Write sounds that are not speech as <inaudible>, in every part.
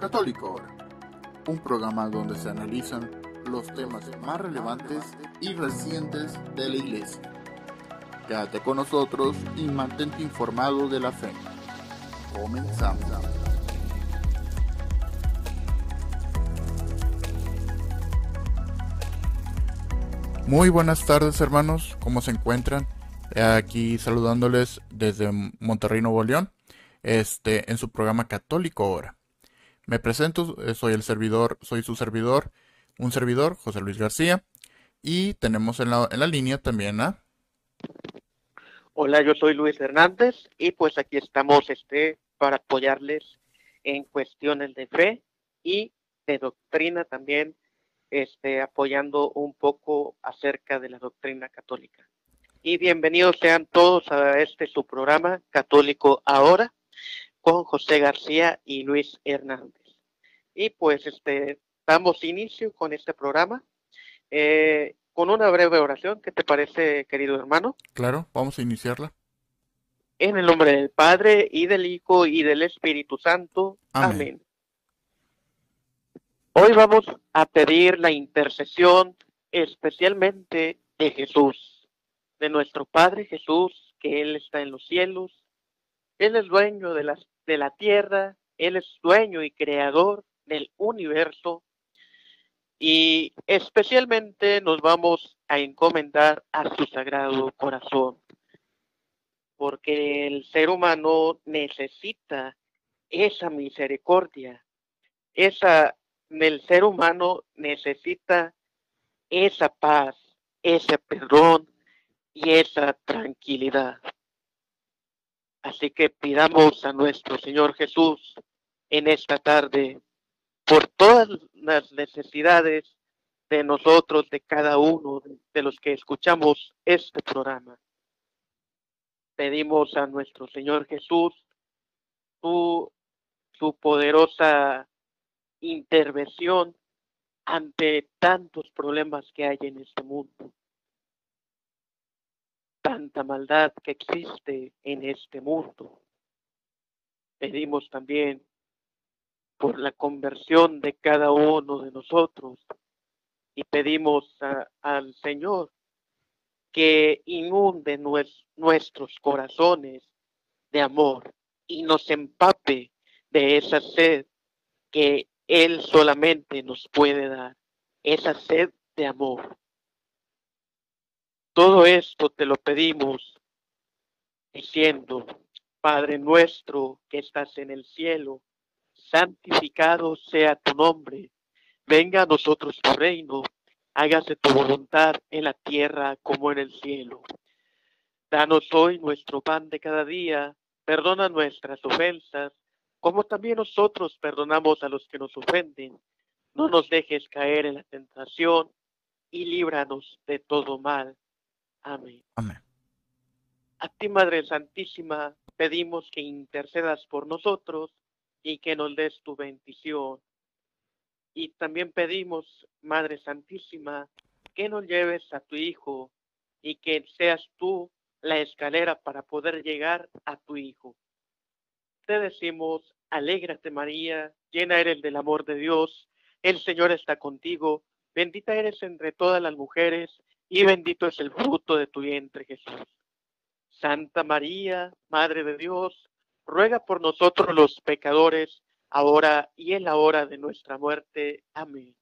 Católico Ahora, un programa donde se analizan los temas más relevantes y recientes de la Iglesia. Quédate con nosotros y mantente informado de la fe. Comenzamos. Muy buenas tardes hermanos, ¿cómo se encuentran? Aquí saludándoles desde Monterrey, Nuevo León, este, en su programa Católico Ahora. Me presento, eh, soy el servidor, soy su servidor, un servidor, José Luis García, y tenemos en la, en la línea también a... Hola, yo soy Luis Hernández y pues aquí estamos este, para apoyarles en cuestiones de fe y de doctrina también, este, apoyando un poco acerca de la doctrina católica. Y bienvenidos sean todos a este su programa Católico Ahora con José García y Luis Hernández. Y pues este, damos inicio con este programa eh, con una breve oración. ¿Qué te parece, querido hermano? Claro, vamos a iniciarla. En el nombre del Padre y del Hijo y del Espíritu Santo. Amén. Amén. Hoy vamos a pedir la intercesión especialmente de Jesús, de nuestro Padre Jesús, que Él está en los cielos. Él es dueño de las de la tierra, Él es dueño y creador del universo y especialmente nos vamos a encomendar a su sagrado corazón, porque el ser humano necesita esa misericordia, esa, el ser humano necesita esa paz, ese perdón y esa tranquilidad. Así que pidamos a nuestro Señor Jesús en esta tarde por todas las necesidades de nosotros, de cada uno de los que escuchamos este programa. Pedimos a nuestro Señor Jesús su, su poderosa intervención ante tantos problemas que hay en este mundo tanta maldad que existe en este mundo. Pedimos también por la conversión de cada uno de nosotros y pedimos al Señor que inunde nuestros corazones de amor y nos empape de esa sed que Él solamente nos puede dar, esa sed de amor. Todo esto te lo pedimos diciendo, Padre nuestro que estás en el cielo, santificado sea tu nombre, venga a nosotros tu reino, hágase tu voluntad en la tierra como en el cielo. Danos hoy nuestro pan de cada día, perdona nuestras ofensas, como también nosotros perdonamos a los que nos ofenden. No nos dejes caer en la tentación y líbranos de todo mal Amén. Amén. A ti, Madre Santísima, pedimos que intercedas por nosotros y que nos des tu bendición. Y también pedimos, Madre Santísima, que nos lleves a tu Hijo y que seas tú la escalera para poder llegar a tu Hijo. Te decimos, alégrate María, llena eres del amor de Dios, el Señor está contigo, bendita eres entre todas las mujeres y bendito es el fruto de tu vientre, Jesús. Santa María, Madre de Dios, ruega por nosotros los pecadores, ahora y en la hora de nuestra muerte. Amén.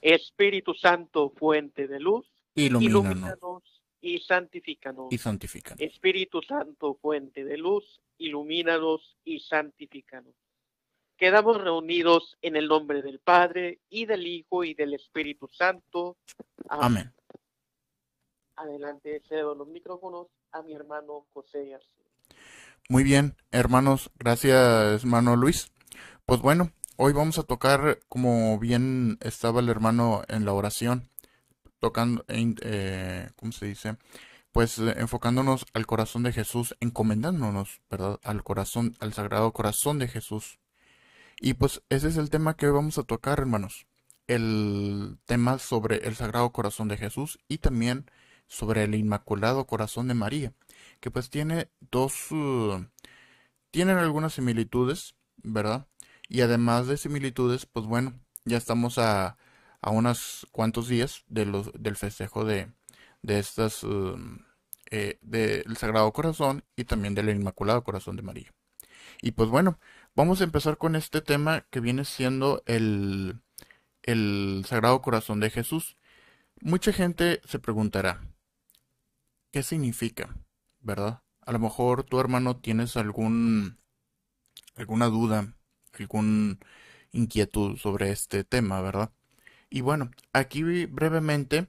Espíritu Santo, fuente de luz, ilumínanos, y santifícanos. Y santifícanos. Espíritu Santo, fuente de luz, ilumínanos y santifícanos. Quedamos reunidos en el nombre del Padre, y del Hijo, y del Espíritu Santo. Amén. Adelante, cedo los micrófonos a mi hermano José García. Muy bien, hermanos, gracias, hermano Luis. Pues bueno, hoy vamos a tocar, como bien estaba el hermano en la oración, tocando, eh, ¿cómo se dice? Pues eh, enfocándonos al corazón de Jesús, encomendándonos, ¿verdad? Al corazón, al sagrado corazón de Jesús. Y pues ese es el tema que hoy vamos a tocar, hermanos. El tema sobre el sagrado corazón de Jesús y también sobre el Inmaculado Corazón de María, que pues tiene dos, uh, tienen algunas similitudes, ¿verdad? Y además de similitudes, pues bueno, ya estamos a, a unos cuantos días de los, del festejo de, de estas, um, eh, del Sagrado Corazón y también del Inmaculado Corazón de María. Y pues bueno, vamos a empezar con este tema que viene siendo el, el Sagrado Corazón de Jesús. Mucha gente se preguntará, ¿qué significa? ¿Verdad? A lo mejor tu hermano tienes algún alguna duda, algún inquietud sobre este tema, ¿verdad? Y bueno, aquí brevemente,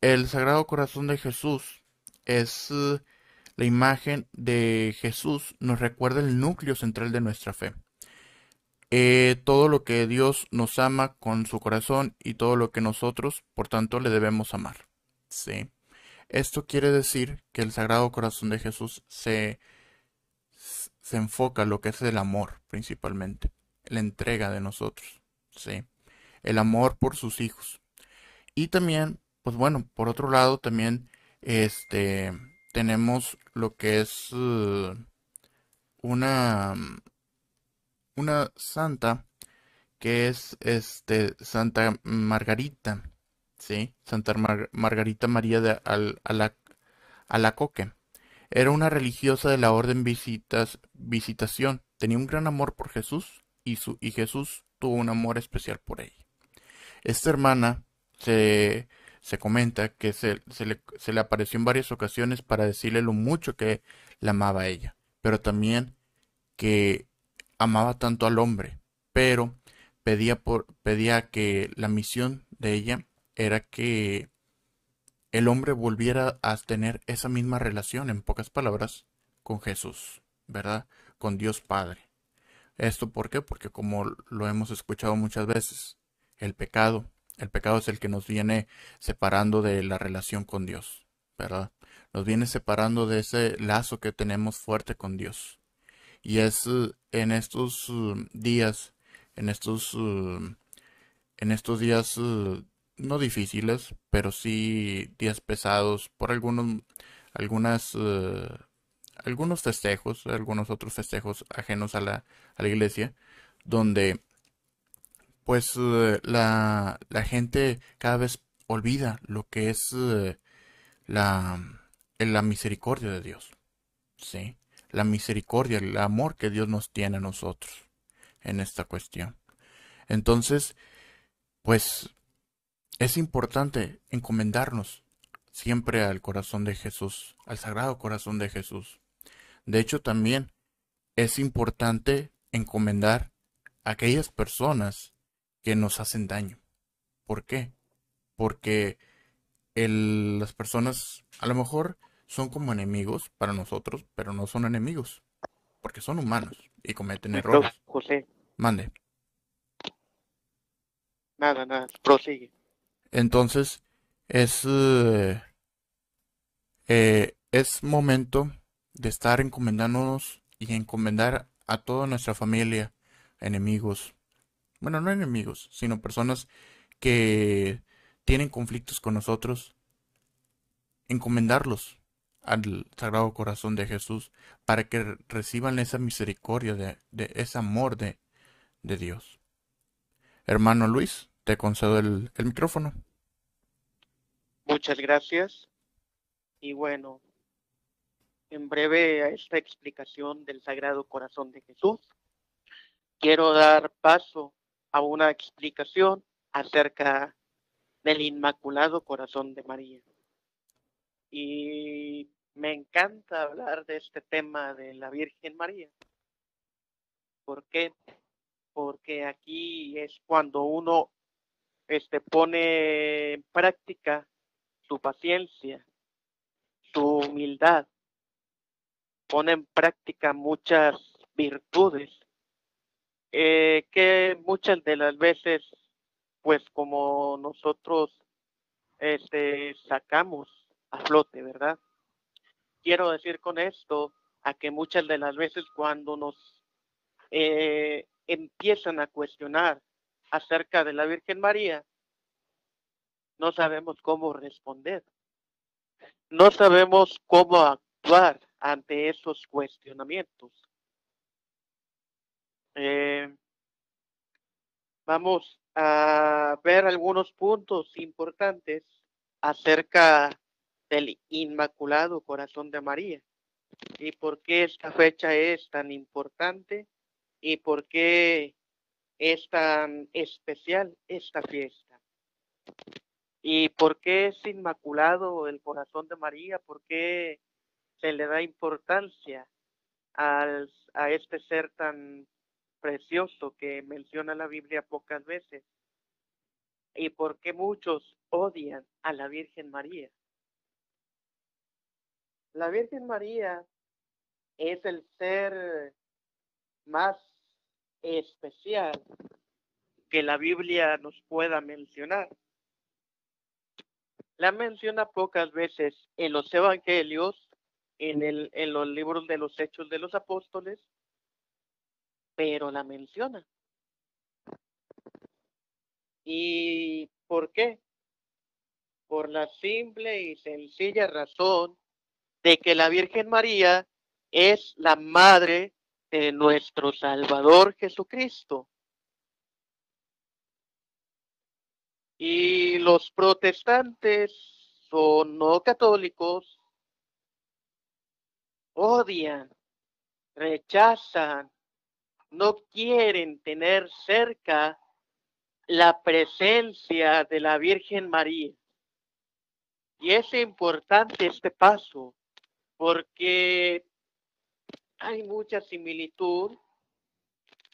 el Sagrado Corazón de Jesús es eh, la imagen de Jesús, nos recuerda el núcleo central de nuestra fe. Eh, todo lo que Dios nos ama con su corazón y todo lo que nosotros, por tanto, le debemos amar. ¿Sí? Esto quiere decir que el Sagrado Corazón de Jesús se, se enfoca en lo que es el amor principalmente, la entrega de nosotros, ¿sí? El amor por sus hijos. Y también, pues bueno, por otro lado también este tenemos lo que es uh, una una santa que es este Santa Margarita, ¿sí? Santa Margarita María de Al Alacoque. Era una religiosa de la orden visitación. Tenía un gran amor por Jesús y, Jesús tuvo un amor especial por ella. Esta hermana se, comenta que se, le, apareció en varias ocasiones para decirle lo mucho que la amaba a ella, pero también que amaba tanto al hombre, pero pedía que la misión de ella era que el hombre volviera a tener esa misma relación, en pocas palabras, con Jesús, ¿verdad? Con Dios Padre. ¿Esto por qué? Porque como lo hemos escuchado muchas veces, el pecado, el pecado es el que nos viene separando de la relación con Dios, ¿verdad? Nos viene separando de ese lazo que tenemos fuerte con Dios. Y es eh, en estos eh, días, en estos, eh, en estos días no difíciles, pero sí días pesados por algunos, algunas, uh, algunos festejos, algunos otros festejos ajenos a la, a la iglesia, donde pues uh, la, la, gente cada vez olvida lo que es uh, la, la misericordia de Dios. ¿Sí? La misericordia, el amor que Dios nos tiene a nosotros en esta cuestión. Entonces, pues es importante encomendarnos siempre al corazón de Jesús, al sagrado corazón de Jesús. De hecho, también es importante encomendar a aquellas personas que nos hacen daño. ¿Por qué? Porque las personas a lo mejor son como enemigos para nosotros, pero no son enemigos, porque son humanos y cometen errores. José. Mande. Nada, nada, prosigue. Entonces, es, eh, eh, es momento de estar encomendándonos y encomendar a toda nuestra familia, enemigos, bueno, no enemigos, sino personas que tienen conflictos con nosotros, encomendarlos al Sagrado Corazón de Jesús para que reciban esa misericordia de, ese amor de, de Dios. Hermano Luis, te concedo el, micrófono. Muchas gracias. Y bueno, en breve a esta explicación del Sagrado Corazón de Jesús, quiero dar paso a una explicación acerca del Inmaculado Corazón de María. Y me encanta hablar de este tema de la Virgen María. ¿Por qué? Porque aquí es cuando uno este, pone en práctica su paciencia, su humildad, pone en práctica muchas virtudes eh, que muchas de las veces, pues como nosotros este, sacamos a flote, ¿verdad? Quiero decir con esto a que muchas de las veces cuando nos eh, empiezan a cuestionar acerca de la Virgen María, no sabemos cómo responder. No sabemos cómo actuar ante esos cuestionamientos. Eh, vamos a ver algunos puntos importantes acerca del Inmaculado Corazón de María y por qué esta fecha es tan importante y por qué es tan especial esta fiesta. ¿Y por qué es inmaculado el corazón de María? ¿Por qué se le da importancia al, a este ser tan precioso que menciona la Biblia pocas veces? ¿Y por qué muchos odian a la Virgen María? La Virgen María es el ser más especial que la Biblia nos pueda mencionar. La menciona pocas veces en los evangelios, en, el, en los libros de los hechos de los apóstoles, pero la menciona. ¿Y por qué? Por la simple y sencilla razón de que la Virgen María es la madre de nuestro Salvador Jesucristo. Y los protestantes o no católicos odian, rechazan, no quieren tener cerca la presencia de la Virgen María. Y es importante este paso porque hay mucha similitud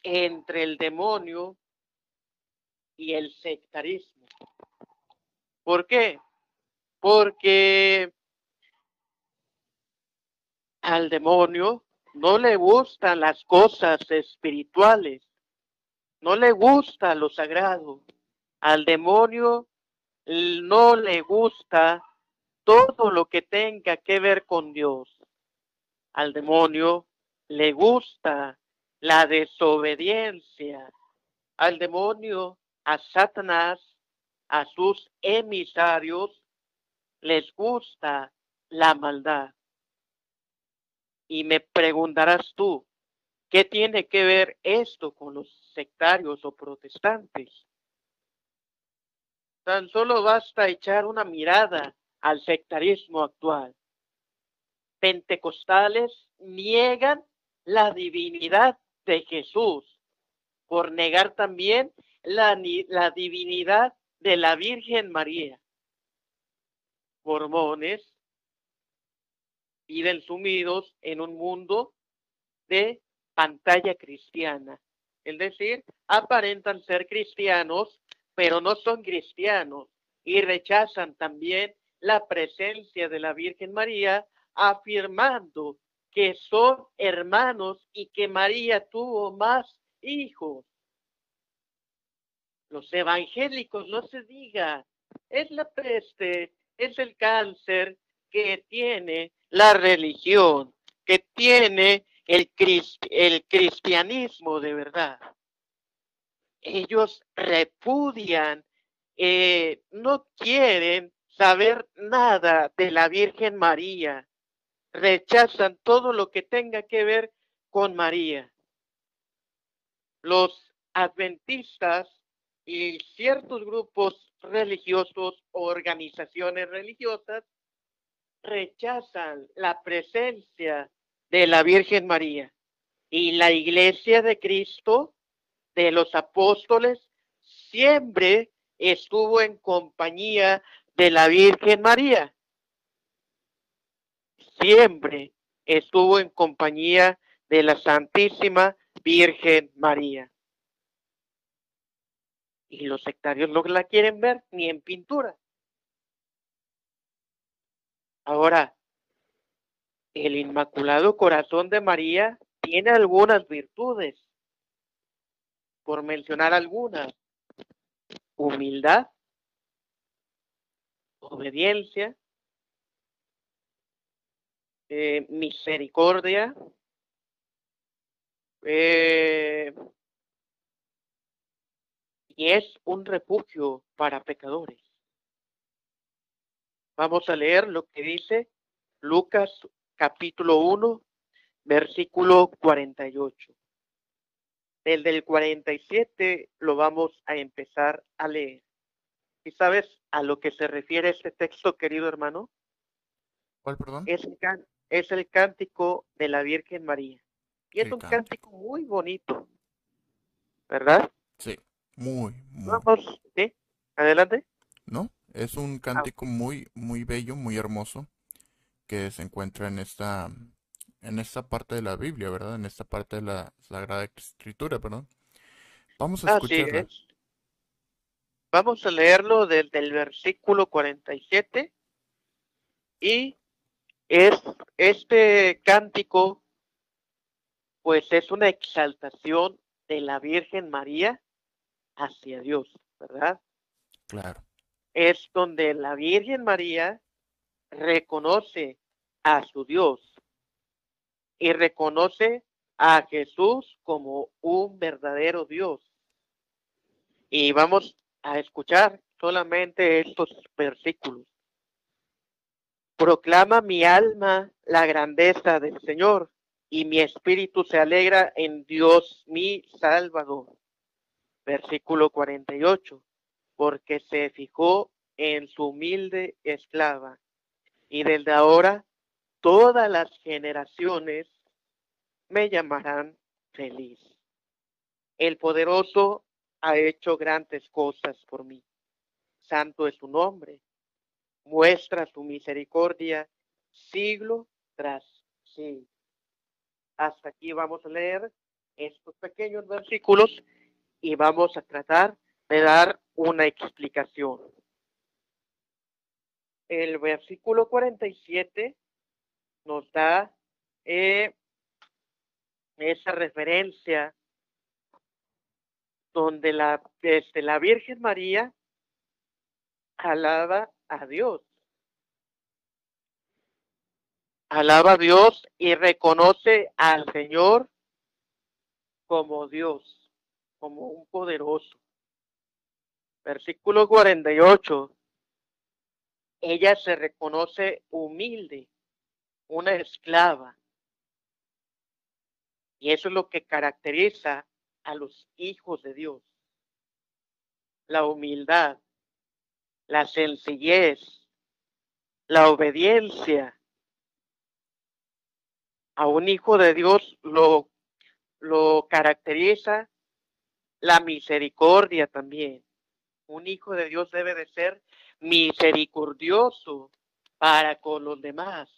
entre el demonio y el sectarismo. ¿Por qué? Porque al demonio no le gustan las cosas espirituales, no le gusta lo sagrado. Al demonio no le gusta todo lo que tenga que ver con Dios. Al demonio le gusta la desobediencia. Al demonio, a Satanás, a sus emisarios, les gusta la maldad. Y me preguntarás tú, ¿qué tiene que ver esto con los sectarios o protestantes? Tan solo basta echar una mirada al sectarismo actual. Pentecostales niegan la divinidad de Jesús por negar también la, la divinidad de la Virgen María. Mormones viven sumidos en un mundo de pantalla cristiana. Es decir, aparentan ser cristianos, pero no son cristianos y rechazan también la presencia de la Virgen María, afirmando que son hermanos y que María tuvo más hijos. Los evangélicos, no se diga, es la peste, es el cáncer que tiene la religión, que tiene el, el cristianismo de verdad. Ellos repudian, eh, no quieren saber nada de la Virgen María, rechazan todo lo que tenga que ver con María. Los adventistas y ciertos grupos religiosos o organizaciones religiosas rechazan la presencia de la Virgen María. Y la iglesia de Cristo, de los apóstoles, siempre estuvo en compañía de la Virgen María siempre estuvo en compañía de la Santísima Virgen María. Y los sectarios no la quieren ver ni en pintura. Ahora, el Inmaculado Corazón de María tiene algunas virtudes, por mencionar algunas. Humildad, obediencia, eh, misericordia, eh, y es un refugio para pecadores. Vamos a leer lo que dice Lucas capítulo 1, versículo 48. El del 47 lo vamos a empezar a leer. ¿Y sabes a lo que se refiere este texto, querido hermano? ¿Cuál, perdón? Es el, es el cántico de la Virgen María. Y es un cántico muy bonito, ¿verdad? Sí, muy, muy. Vamos, ¿sí? Adelante. No, es un cántico muy, muy bello, muy hermoso, que se encuentra en esta, en esta parte de la Biblia, ¿verdad? En esta parte de la Sagrada Escritura, perdón. Vamos a escucharlo. Vamos a leerlo desde el versículo 47 y es este cántico pues es una exaltación de la Virgen María hacia Dios, ¿verdad? Claro. Es donde la Virgen María reconoce a su Dios y reconoce a Jesús como un verdadero Dios. Y vamos a escuchar solamente estos versículos. Proclama mi alma la grandeza del Señor y mi espíritu se alegra en Dios mi Salvador. Versículo 48. Porque se fijó en su humilde esclava y desde ahora todas las generaciones me llamarán feliz. El poderoso ha hecho grandes cosas por mí. Santo es su nombre. Muestra su misericordia siglo tras siglo. Hasta aquí vamos a leer estos pequeños versículos y vamos a tratar de dar una explicación. El versículo 47 nos da eh, esa referencia donde la, desde la Virgen María alaba a Dios. Alaba a Dios y reconoce al Señor como Dios, como un poderoso. Versículo 48. Ella se reconoce humilde, una esclava. Y eso es lo que caracteriza a los hijos de Dios. La humildad, la sencillez, la obediencia. A un hijo de Dios lo, lo caracteriza la misericordia también. Un hijo de Dios debe de ser misericordioso para con los demás.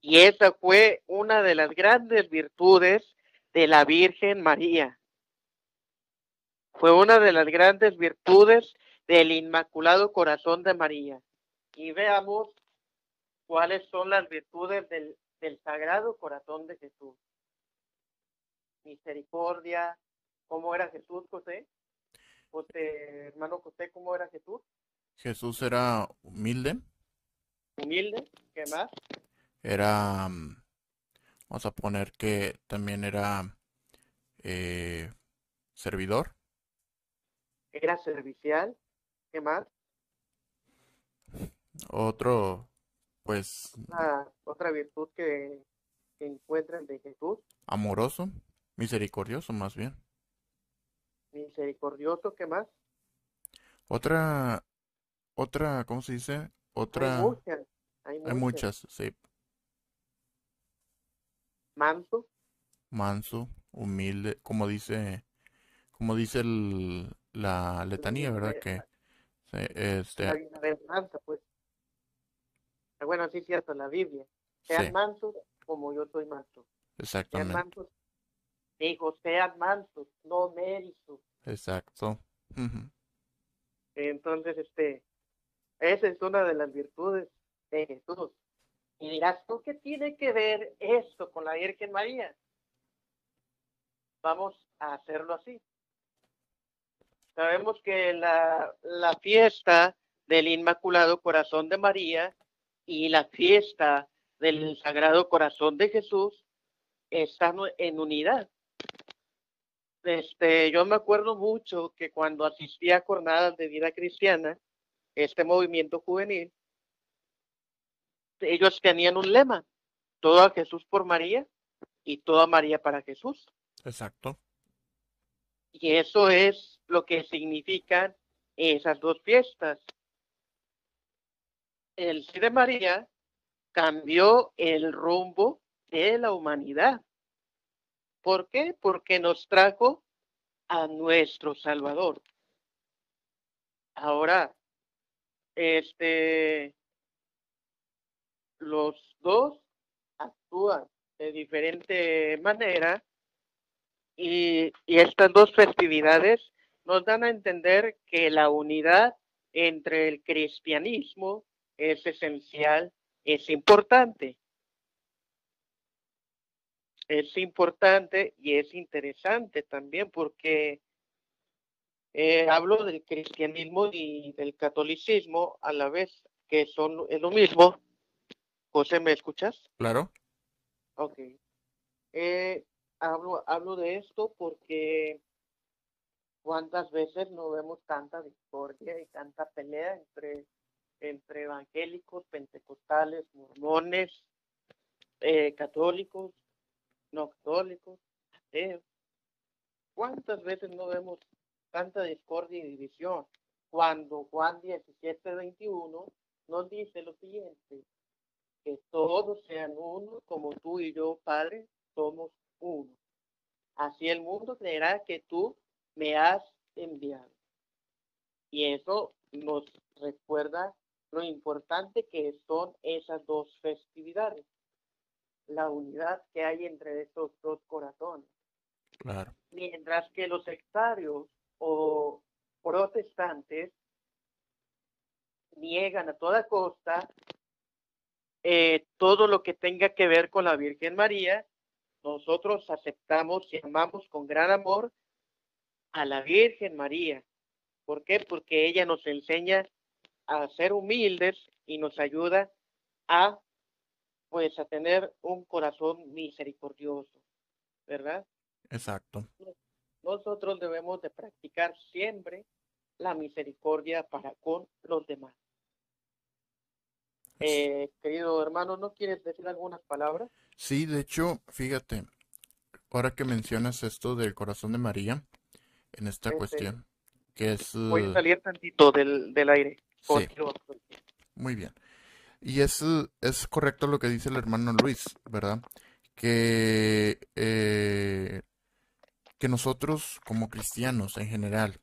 Y esa fue una de las grandes virtudes de la Virgen María. Fue una de las grandes virtudes del Inmaculado Corazón de María. Y veamos cuáles son las virtudes del, Sagrado Corazón de Jesús. Misericordia, ¿cómo era Jesús, José? José, hermano José, ¿cómo era Jesús? Jesús era humilde. Humilde, ¿qué más? era, mm, vamos a poner que también era eh, servidor. Era servicial, ¿qué más? Otro, pues... otra virtud que, que encuentran de Jesús. Amoroso, misericordioso más bien. Misericordioso, ¿qué más? Otra, otra, ¿cómo se dice? Otra... Hay muchas. Hay muchas, hay muchas sí. manso. Manso, humilde, como dice, como dice el, la letanía, ¿verdad? Que este... La pues. Ah, bueno, sí es cierto, la Biblia. Sean mansos como yo soy manso. Exactamente. Sean mansos. Dijo, sean mansos, no méritos. Exacto. Entonces, este, esa es una de las virtudes de Jesús. Y dirás, ¿tú qué tiene que ver esto con la Virgen María? Vamos a hacerlo así. Sabemos que la, la fiesta del Inmaculado Corazón de María y la fiesta del Sagrado Corazón de Jesús están en unidad. Este, yo me acuerdo mucho que cuando asistía a jornadas de vida cristiana, este movimiento juvenil, ellos tenían un lema, todo a Jesús por María y toda María para Jesús. Exacto. Y eso es lo que significan esas dos fiestas. El sí de María cambió el rumbo de la humanidad. ¿Por qué? Porque nos trajo a nuestro Salvador. Ahora, este, los dos actúan de diferente manera y, y estas dos festividades nos dan a entender que la unidad entre el cristianismo es esencial, es importante. Es importante y es interesante también porque eh, hablo del cristianismo y del catolicismo a la vez, que son es lo mismo. José, ¿me escuchas? Claro. Ok. Eh, hablo, hablo de esto porque cuántas veces no vemos tanta discordia y tanta pelea entre, entre evangélicos, pentecostales, mormones, eh, católicos, no católicos, ateos. ¿Cuántas veces no vemos tanta discordia y división. Cuando Juan 17, 21 nos dice lo siguiente, que todos sean uno, como tú y yo, Padre, somos uno. Así el mundo creerá que tú me has enviado. Y eso nos recuerda lo importante que son esas dos festividades, la unidad que hay entre esos dos corazones. Claro. Mientras que los sectarios o protestantes niegan a toda costa eh, todo lo que tenga que ver con la Virgen María. Nosotros aceptamos y amamos con gran amor a la Virgen María. ¿Por qué? Porque ella nos enseña a ser humildes y nos ayuda a pues a tener un corazón misericordioso, ¿verdad? Exacto nosotros debemos de practicar siempre la misericordia para con los demás. Eh, querido hermano, ¿no quieres decir algunas palabras? Sí, de hecho, fíjate, ahora que mencionas esto del corazón de María, en esta cuestión, que es... Voy a salir tantito del, del aire. Sí. Muy bien. Y es, es correcto lo que dice el hermano Luis, ¿verdad? Que eh, que nosotros como cristianos en general,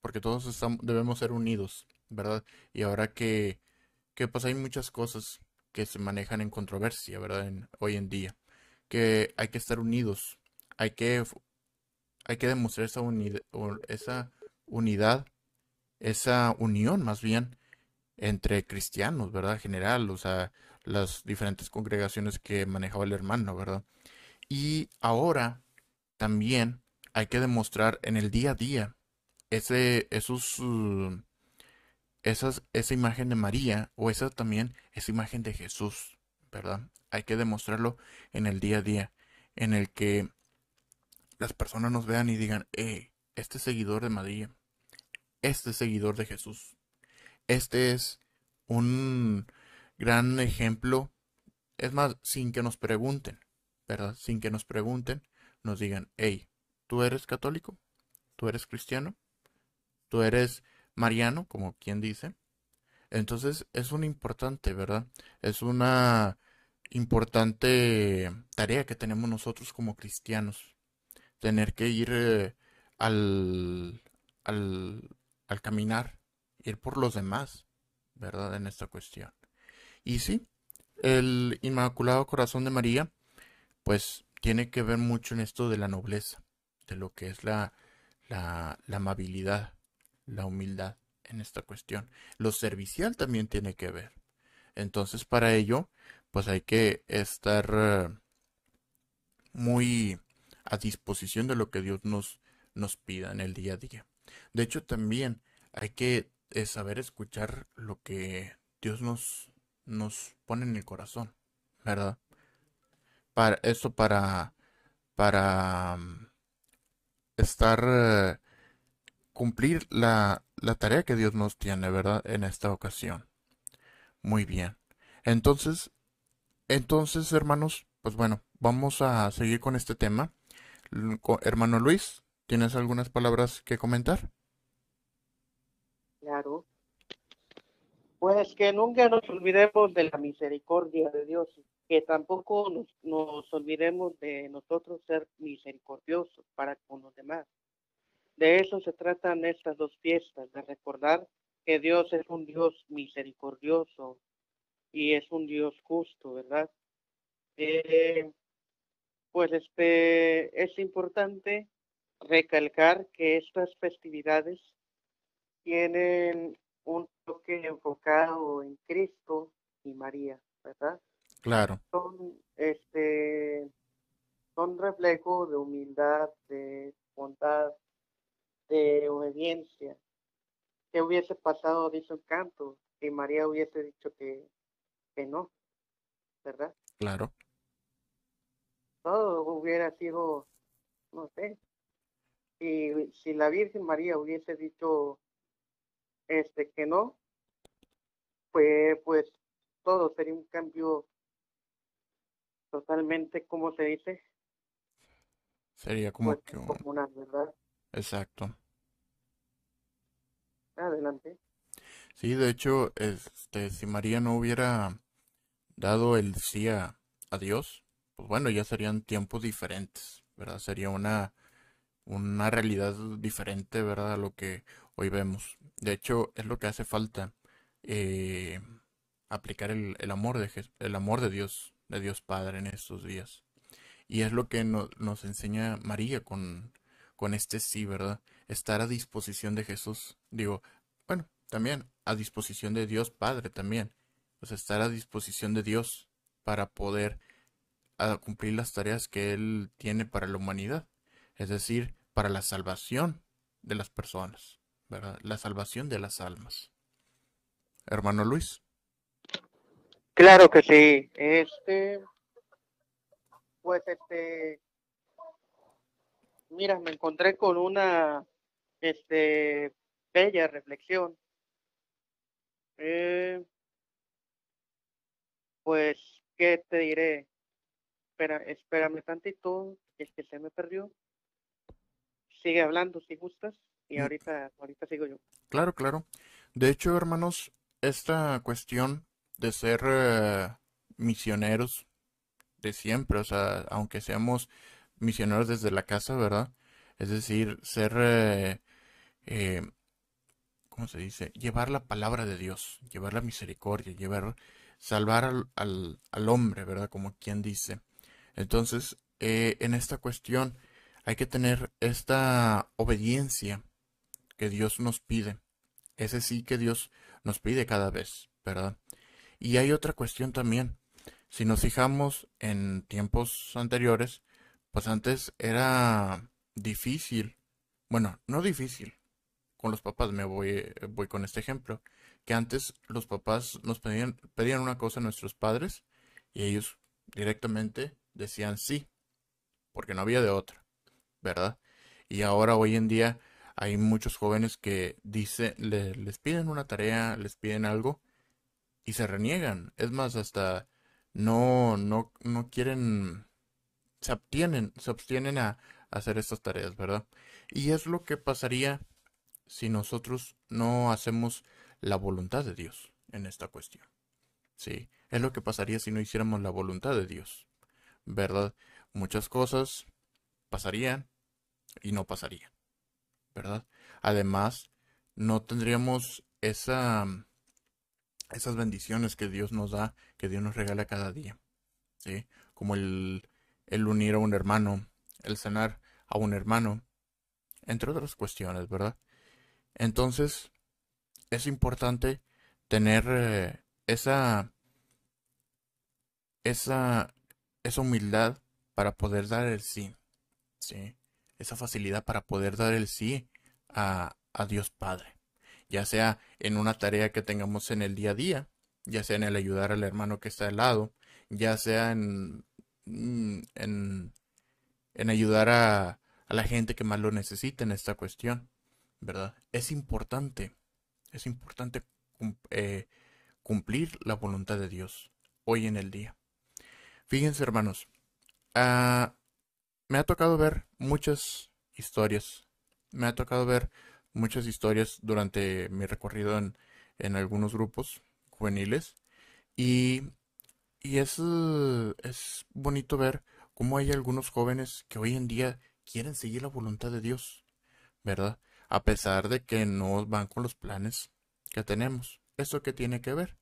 porque todos estamos, debemos ser unidos, ¿verdad? Y ahora que, que pues hay muchas cosas que se manejan en controversia, ¿verdad? hoy en día, que hay que estar unidos, hay que, hay que demostrar esa, unidad, esa unidad, esa unión más bien entre cristianos, ¿verdad? En general, o sea, las diferentes congregaciones que manejaba el hermano, ¿verdad? Y ahora también hay que demostrar en el día a día ese, esos, uh, esas, esa imagen de María o esa también, esa imagen de Jesús, ¿verdad? Hay que demostrarlo en el día a día, en el que las personas nos vean y digan, eh, este seguidor de María, este seguidor de Jesús, este es un gran ejemplo, es más, sin que nos pregunten, ¿verdad? Sin que nos pregunten, nos digan, hey, ¿tú eres católico? ¿Tú eres cristiano? ¿Tú eres mariano, como quien dice? Entonces es un importante, ¿verdad? Es una importante tarea que tenemos nosotros como cristianos. Tener que ir eh, al, al, al caminar, ir por los demás, ¿verdad? En esta cuestión. Y sí, el Inmaculado Corazón de María, pues tiene que ver mucho en esto de la nobleza, de lo que es la, la, amabilidad, la humildad en esta cuestión. Lo servicial también tiene que ver. Entonces, para ello, pues hay que estar eh, muy a disposición de lo que Dios nos, nos pida en el día a día. De hecho, también hay que eh, saber escuchar lo que Dios nos, nos pone en el corazón, ¿verdad? para eso para para mm, estar eh, cumplir la, la tarea que Dios nos tiene, ¿verdad? En esta ocasión. Muy bien. Entonces, entonces, hermanos, pues bueno, vamos a seguir con este tema. Hermano Luis, ¿tienes algunas palabras que comentar? Claro. Pues que nunca nos olvidemos de la misericordia de Dios, que tampoco nos, olvidemos de nosotros ser misericordiosos para con los demás. De eso se tratan estas dos fiestas, de recordar que Dios es un Dios misericordioso y es un Dios justo, ¿verdad? Eh, pues este es importante recalcar que estas festividades tienen un toque enfocado en Cristo y María, ¿verdad? Claro. Son este son reflejo de humildad, de bondad, de obediencia. ¿Qué hubiese pasado, dice un canto, si María hubiese dicho que, que no? ¿Verdad? Claro. Todo hubiera sido, no sé, si, si la Virgen María hubiese dicho este que no, pues, pues todo sería un cambio totalmente, ¿cómo se dice? Sería como pues, que una ¿verdad? Exacto. Adelante. Sí, de hecho, este, si María no hubiera dado el sí a, Dios, pues bueno, ya serían tiempos diferentes, ¿verdad? Sería una, una realidad diferente, ¿verdad? A lo que hoy vemos. De hecho, es lo que hace falta. Eh, aplicar el, amor de el amor de Dios, de Dios Padre en estos días. Y es lo que nos enseña María con, con este sí, ¿verdad? Estar a disposición de Jesús. Digo, bueno, también a disposición de Dios Padre también. Pues estar a disposición de Dios para poder cumplir las tareas que Él tiene para la humanidad. Es decir, para la salvación de las personas. La salvación de las almas. Hermano Luis. Claro que sí. Este, pues este, mira, me encontré con una, este, bella reflexión. Eh, pues, ¿qué te diré? Espera, espérame tantito, es que se me perdió. Sigue hablando si gustas. Y mm. ahorita, ahorita sigo yo. Claro, claro. De hecho, hermanos, esta cuestión de ser eh, misioneros de siempre, o sea, aunque seamos misioneros desde la casa, ¿verdad? Es decir, ser, eh, eh, ¿cómo se dice? Llevar la palabra de Dios, llevar la misericordia, llevar, salvar al, al, al hombre, ¿verdad? Como quien dice. Entonces, en esta cuestión hay que tener esta obediencia que Dios nos pide. Ese sí que Dios nos pide cada vez, ¿verdad? Y hay otra cuestión también. Si nos fijamos en tiempos anteriores, pues antes era difícil. Bueno, no difícil. Con los papás me voy, voy con este ejemplo. Que antes los papás nos pedían, pedían una cosa a nuestros padres y ellos directamente decían sí, porque no había de otra, ¿verdad? Y ahora hoy en día hay muchos jóvenes que dice, les piden una tarea, les piden algo y se reniegan. Es más, hasta no, no, no quieren, se abstienen, se abstienen a, hacer estas tareas, ¿verdad? Y es lo que pasaría si nosotros no hacemos la voluntad de Dios en esta cuestión. Sí, es lo que pasaría si no hiciéramos la voluntad de Dios, ¿verdad? Muchas cosas pasarían y no pasarían. ¿Verdad? Además, no tendríamos esa, esas bendiciones que Dios nos da, que Dios nos regala cada día, ¿sí? Como el, el unir a un hermano, el sanar a un hermano, entre otras cuestiones, ¿verdad? Entonces, es importante tener eh, esa, esa, esa humildad para poder dar el sí, ¿sí? Esa facilidad para poder dar el sí a, Dios Padre, ya sea en una tarea que tengamos en el día a día, ya sea en el ayudar al hermano que está al lado, ya sea en, mm, en, en ayudar a, a, la gente que más lo necesita en esta cuestión, ¿verdad? Es importante, es importante eh, cumplir la voluntad de Dios hoy en el día. Fíjense, hermanos, ah, me ha tocado ver muchas historias. Me ha tocado ver muchas historias durante mi recorrido en, en algunos grupos juveniles. Y, y es, es bonito ver cómo hay algunos jóvenes que hoy en día quieren seguir la voluntad de Dios, ¿verdad? A pesar de que no van con los planes que tenemos. ¿Esto qué tiene que ver?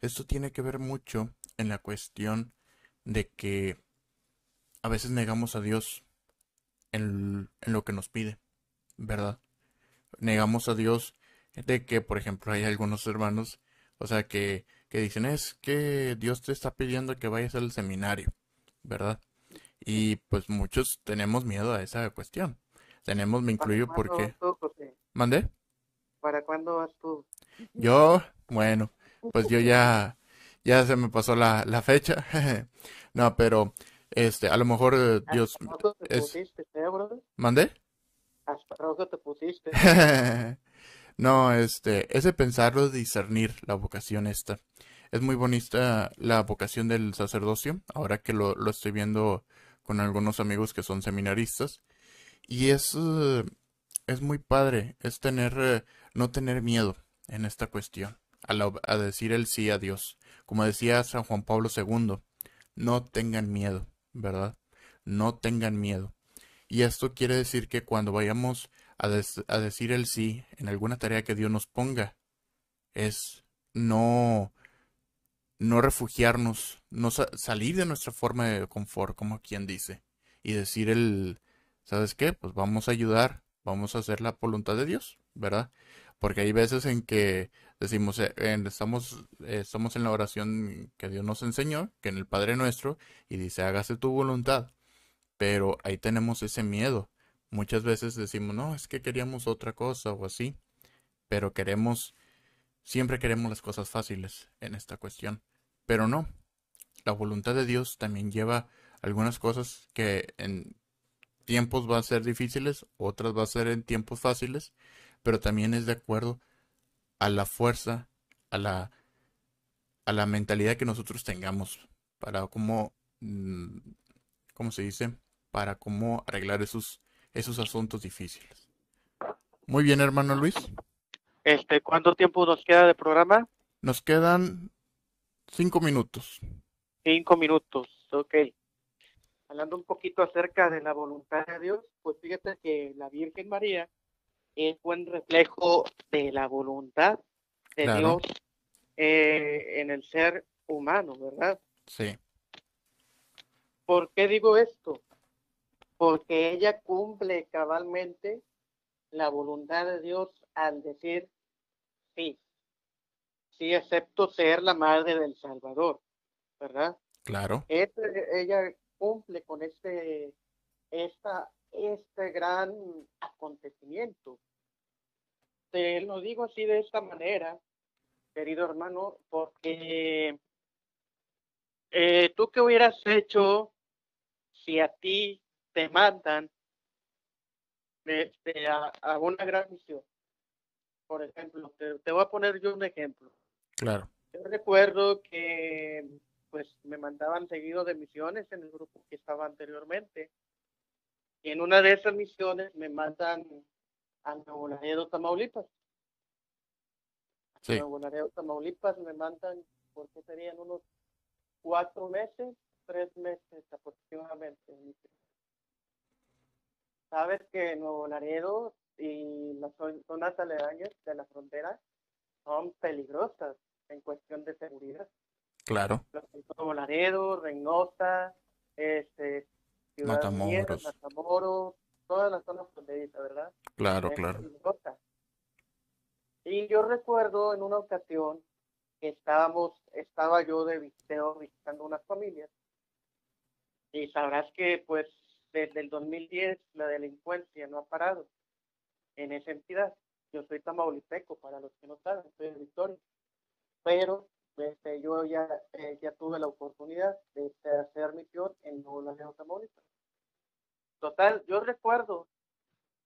Esto tiene que ver mucho en la cuestión de que a veces negamos a Dios en, en lo que nos pide, ¿verdad? Negamos a Dios de que, por ejemplo, hay algunos hermanos, o sea, que, que dicen, es que Dios te está pidiendo que vayas al seminario, ¿verdad? Y pues muchos tenemos miedo a esa cuestión. Tenemos, me incluyo ¿Para cuándo porque... tú, José? ¿Mandé? ¿Para cuándo vas tú? Yo, bueno, pues yo ya, ya se me pasó la, la fecha. <laughs> No, pero, este, a lo mejor eh, Dios ¿Hasta rojo te es... pusiste, eh, brother? ¿Mandé? Te pusiste. <laughs> No, este, ese pensarlo, discernir la vocación esta. Es muy bonita la vocación del sacerdocio, ahora que lo, lo estoy viendo con algunos amigos que son seminaristas. Y es, eh, es muy padre, es tener, eh, no tener miedo en esta cuestión, a, la- a decir el sí a Dios. Como decía San Juan Pablo II, no tengan miedo, ¿verdad? No tengan miedo. Y esto quiere decir que cuando vayamos a, decir el sí en alguna tarea que Dios nos ponga, es no, no refugiarnos, no sa- salir de nuestra forma de confort, como quien dice, y decir el, ¿sabes qué? Pues vamos a ayudar, vamos a hacer la voluntad de Dios, ¿verdad? Porque hay veces en que decimos, eh, estamos, eh, estamos en la oración que Dios nos enseñó, que en el Padre Nuestro, y dice, hágase tu voluntad. Pero ahí tenemos ese miedo. Muchas veces decimos, no, es que queríamos otra cosa o así, pero queremos, siempre queremos las cosas fáciles en esta cuestión. Pero no, la voluntad de Dios también lleva algunas cosas que en tiempos va a ser difíciles, otras va a ser en tiempos fáciles, pero también es de acuerdo a la fuerza, a la, a la mentalidad que nosotros tengamos para cómo, mm, ¿cómo se dice? Para cómo arreglar esos, esos asuntos difíciles. Muy bien, hermano Luis. Este, ¿cuánto tiempo nos queda de programa? Nos quedan cinco minutos. Cinco minutos, ok. Hablando un poquito acerca de la voluntad de Dios, pues fíjate que la Virgen María es buen reflejo de la voluntad de Claro, Dios eh, en el ser humano, ¿verdad? sí, ¿Por qué digo esto? Porque ella cumple cabalmente la voluntad de Dios al decir sí, sí acepto ser la madre del Salvador, ¿verdad? claro, Este- ella cumple con este, esta, este gran acontecimiento. Te lo digo así de esta manera, querido hermano, porque eh, tú qué hubieras hecho si a ti te mandan este, a, a una gran misión. Por ejemplo, te, te voy a poner yo un ejemplo. claro, Yo recuerdo que pues me mandaban seguido de misiones en el grupo que estaba anteriormente. Y en una de esas misiones me mandan a Nuevo Laredo, Tamaulipas. sí, Nuevo Laredo, Tamaulipas me mandan, porque serían unos cuatro meses, tres meses aproximadamente. Sabes que Nuevo Laredo y las zon- zonas aledañas de la frontera son peligrosas en cuestión de seguridad. claro, Nuevo Laredo, Reynosa, este, Matamoros, Matamoros, todas las zonas fronterizas, ¿verdad? claro, es claro. Y yo recuerdo en una ocasión que estábamos, estaba yo de visiteo visitando unas familias y sabrás que pues desde el 2010 la delincuencia no ha parado en esa entidad. Yo soy tamaulipeco, para los que no saben, soy de Victoria, pero este, yo ya, eh, ya tuve la oportunidad de, este, hacer misión en Nuevo Laredo, Tamaulipas. Total, yo recuerdo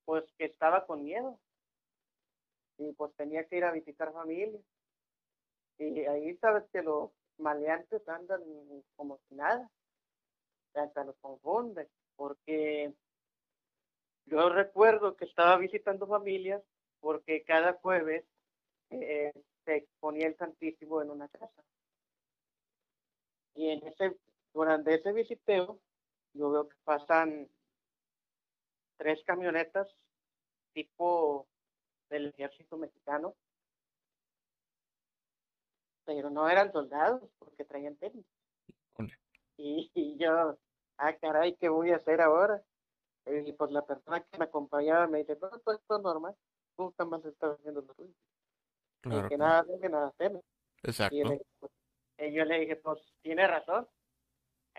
pues que estaba con miedo y pues tenía que ir a visitar familia. Y ahí sabes que los maleantes andan como si nada. hasta nos confunde, porque yo recuerdo que estaba visitando familias porque cada jueves eh, se ponía el Santísimo en una casa. Y en ese, durante ese visiteo, yo veo que pasan tres camionetas tipo del ejército mexicano, pero no eran soldados porque traían tenis. Y, yo, ah, caray, ¿qué voy a hacer ahora? Y pues la persona que me acompañaba me dice, no, todo esto es normal, nunca más estás haciendo lo tuyo. Claro, que nada que nada teme. Exacto. Pues, y, yo le dije, pues tiene razón.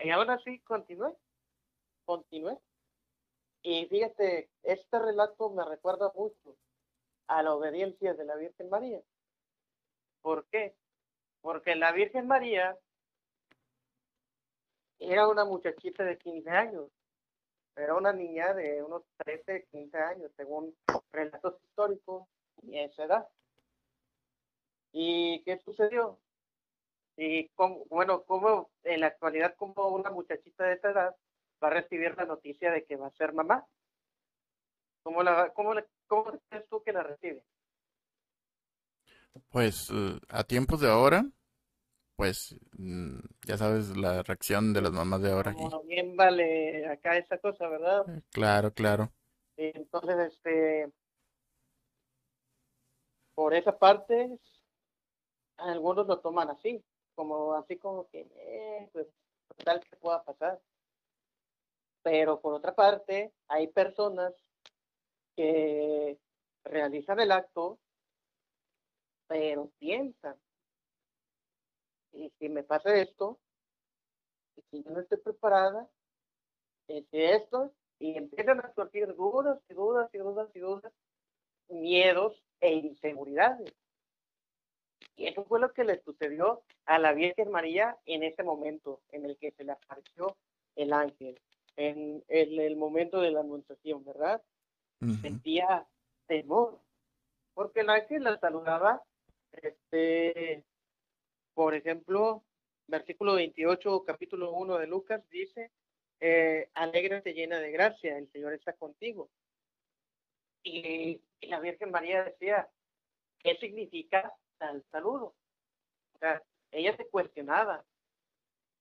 Y aún así continué, continué. Y fíjate, este relato me recuerda mucho a la obediencia de la Virgen María. ¿Por qué? Porque la Virgen María era una muchachita de 15 años, era una niña de unos 13, 15 años, según relatos históricos y esa edad. ¿Y qué sucedió? Y bueno, como en la actualidad, como una muchachita de esa edad va a recibir la noticia de que va a ser mamá. ¿Cómo, la, cómo, cómo crees tú que la recibe? Pues eh, a tiempos de ahora, pues mm, ya sabes la reacción de las mamás de ahora. Como bien vale acá esa cosa, ¿verdad? Eh, claro, claro. Entonces, este, por esa parte, algunos lo toman así, como así como que, eh, pues, tal que pueda pasar. Pero por otra parte, hay personas que realizan el acto, pero piensan, y si me pasa esto, y si yo no estoy preparada, y esto, y empiezan a surgir dudas y dudas y dudas y dudas, miedos e inseguridades. Y eso fue lo que le sucedió a la Virgen María en ese momento en el que se le apareció el ángel, en, el momento de la anunciación, ¿verdad? Sentía temor, porque el ángel la saludaba, este, por ejemplo, versículo 28, capítulo 1 de Lucas, dice, eh, alégrate llena de gracia, el Señor está contigo. Y, y la Virgen María decía, ¿qué significa al saludo. O sea, ella se cuestionaba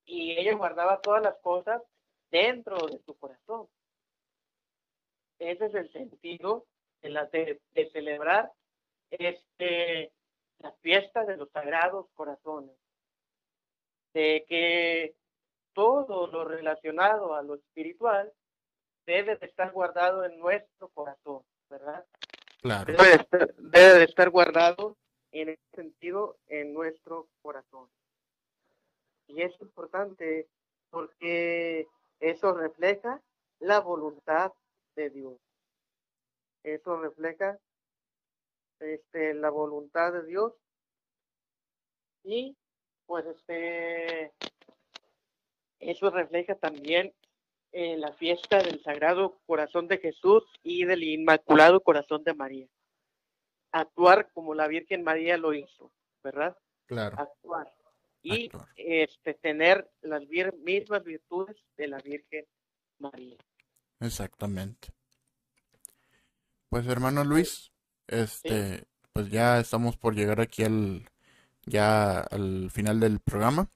y ella guardaba todas las cosas dentro de su corazón. Ese es el sentido de, la, de, celebrar este, la fiesta de los sagrados corazones. De que todo lo relacionado a lo espiritual debe de estar guardado en nuestro corazón, ¿verdad? Claro. debe de estar guardado en ese sentido en nuestro corazón. Y es importante porque eso refleja la voluntad de Dios. Eso refleja este, la voluntad de Dios y pues este eso refleja también en la fiesta del Sagrado Corazón de Jesús y del Inmaculado Corazón de María actuar como la Virgen María lo hizo, ¿verdad? Claro. Actuar. Y este tener las mismas virtudes de la Virgen María. Exactamente. Pues hermano Luis, este, pues ya estamos por llegar aquí al ya al final del programa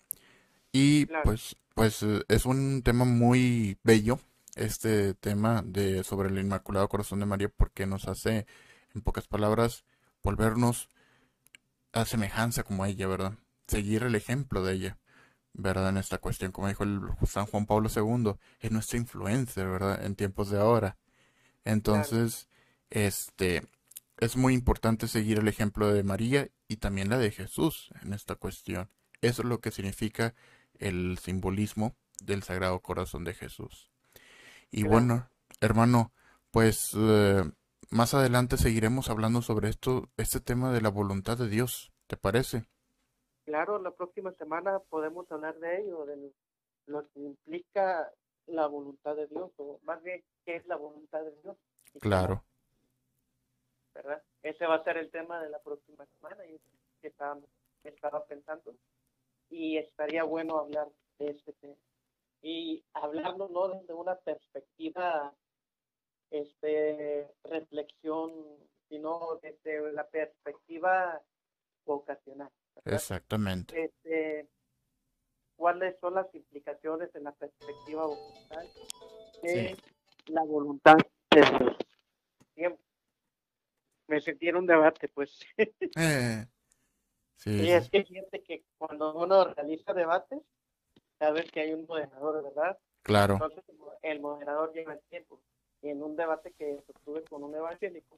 y pues pues es un tema muy bello este tema de sobre el Inmaculado Corazón de María porque nos hace en pocas palabras, volvernos a semejanza como ella, ¿verdad? Seguir el ejemplo de ella, ¿verdad? En esta cuestión, como dijo el San Juan Pablo II, es nuestra influencia, ¿verdad? En tiempos de ahora. Entonces, este, es muy importante seguir el ejemplo de María y también la de Jesús en esta cuestión. Eso es lo que significa el simbolismo del Sagrado Corazón de Jesús. Y bueno, hermano, pues eh, más adelante seguiremos hablando sobre esto, este tema de la voluntad de Dios, ¿te parece? Claro, la próxima semana podemos hablar de ello, de lo que implica la voluntad de Dios, o más bien, ¿qué es la voluntad de Dios? Claro. ¿Verdad? Ese va a ser el tema de la próxima semana y que estaba, estaba pensando y estaría bueno hablar de este tema. y hablarlo no desde una perspectiva este reflexión sino desde la perspectiva vocacional exactamente este, cuáles son las implicaciones en la perspectiva vocacional de la voluntad de Dios Siempre. me sentí en un debate pues <laughs> eh, sí, y es que siente que cuando uno realiza debates sabes que hay un moderador, ¿verdad? Claro. Entonces el moderador lleva el tiempo. Y en un debate que tuve con un evangélico,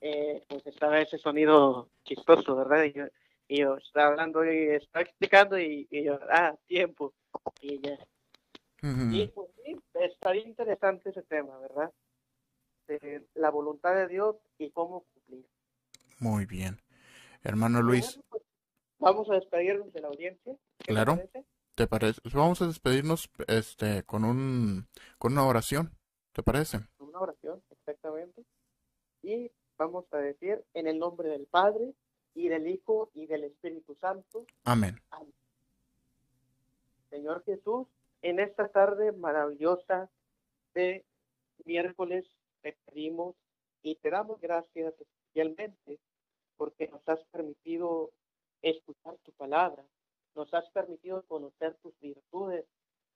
eh, pues estaba ese sonido chistoso, ¿verdad? Y yo, y yo estaba hablando y estaba explicando y, yo, ah, tiempo. Y ya. Y pues sí, estaría interesante ese tema, ¿verdad? De la voluntad de Dios y cómo cumplir. Muy bien. Hermano Luis. Pues, vamos a despedirnos de la audiencia. Claro. ¿Te parece? Pues vamos a despedirnos este con un con una oración, ¿te parece? Una oración, exactamente. Y vamos a decir en el nombre del Padre y del Hijo y del Espíritu Santo. Amén. Señor Jesús, en esta tarde maravillosa de miércoles te pedimos y te damos gracias especialmente porque nos has permitido escuchar tu palabra nos has permitido conocer tus virtudes,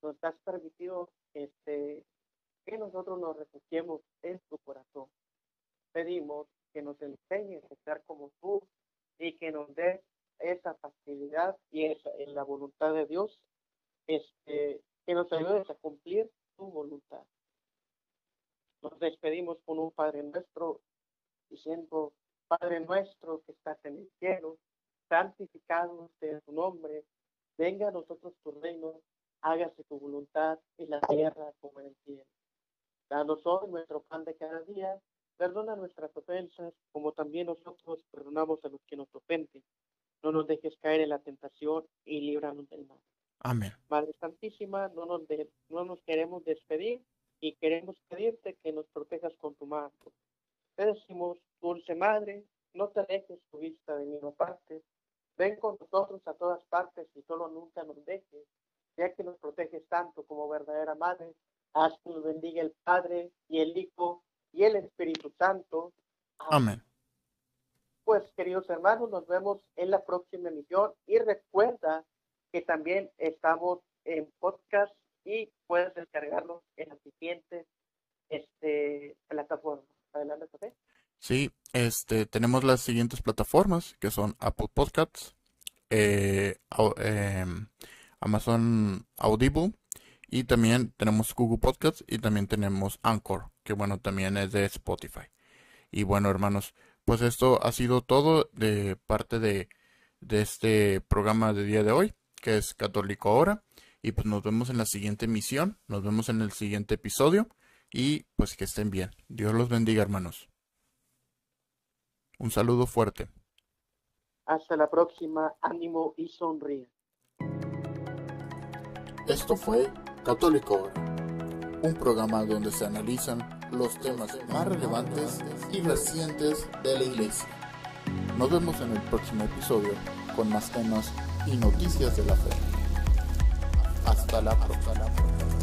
nos has permitido este, que nosotros nos refugiemos en tu corazón. Pedimos que nos enseñes a ser como tú y que nos dé esa facilidad y esa, en la voluntad de Dios, este, que nos ayudes a cumplir tu voluntad. Nos despedimos con un Padre nuestro, diciendo, Padre nuestro que estás en el cielo, santificado sea tu nombre, venga a nosotros tu reino, hágase tu voluntad en la tierra como en el cielo. Danos hoy nuestro pan de cada día, perdona nuestras ofensas, como también nosotros perdonamos a los que nos ofenden. No nos dejes caer en la tentación y líbranos del mal. Amén. Madre Santísima, no nos, no nos queremos despedir y queremos pedirte que nos protejas con tu mano. Te decimos, dulce Madre, no te alejes tu vista de ninguna parte Ven con nosotros a todas partes y solo nunca nos dejes, ya que nos proteges tanto como verdadera madre. Haz que nos bendiga el Padre y el Hijo y el Espíritu Santo. Amén. Pues queridos hermanos, nos vemos en la próxima emisión y recuerda que también estamos en podcast y puedes descargarlo en las siguientes este, plataformas. Adelante, José. Sí, este, tenemos las siguientes plataformas que son Apple Podcasts, eh, em, Amazon Audible y también tenemos Google Podcasts y también tenemos Anchor, que bueno, también es de Spotify. Y bueno, hermanos, pues esto ha sido todo de parte de, de este programa de día de hoy, que es Católico Ahora. Y pues nos vemos en la siguiente emisión, nos vemos en el siguiente episodio y pues que estén bien. Dios los bendiga, hermanos. Un saludo fuerte. Hasta la próxima, ánimo y sonríe. Esto fue Católico un programa donde se analizan los temas más relevantes y recientes de la Iglesia. Nos vemos en el próximo episodio con más temas y noticias de la fe. Hasta la próxima.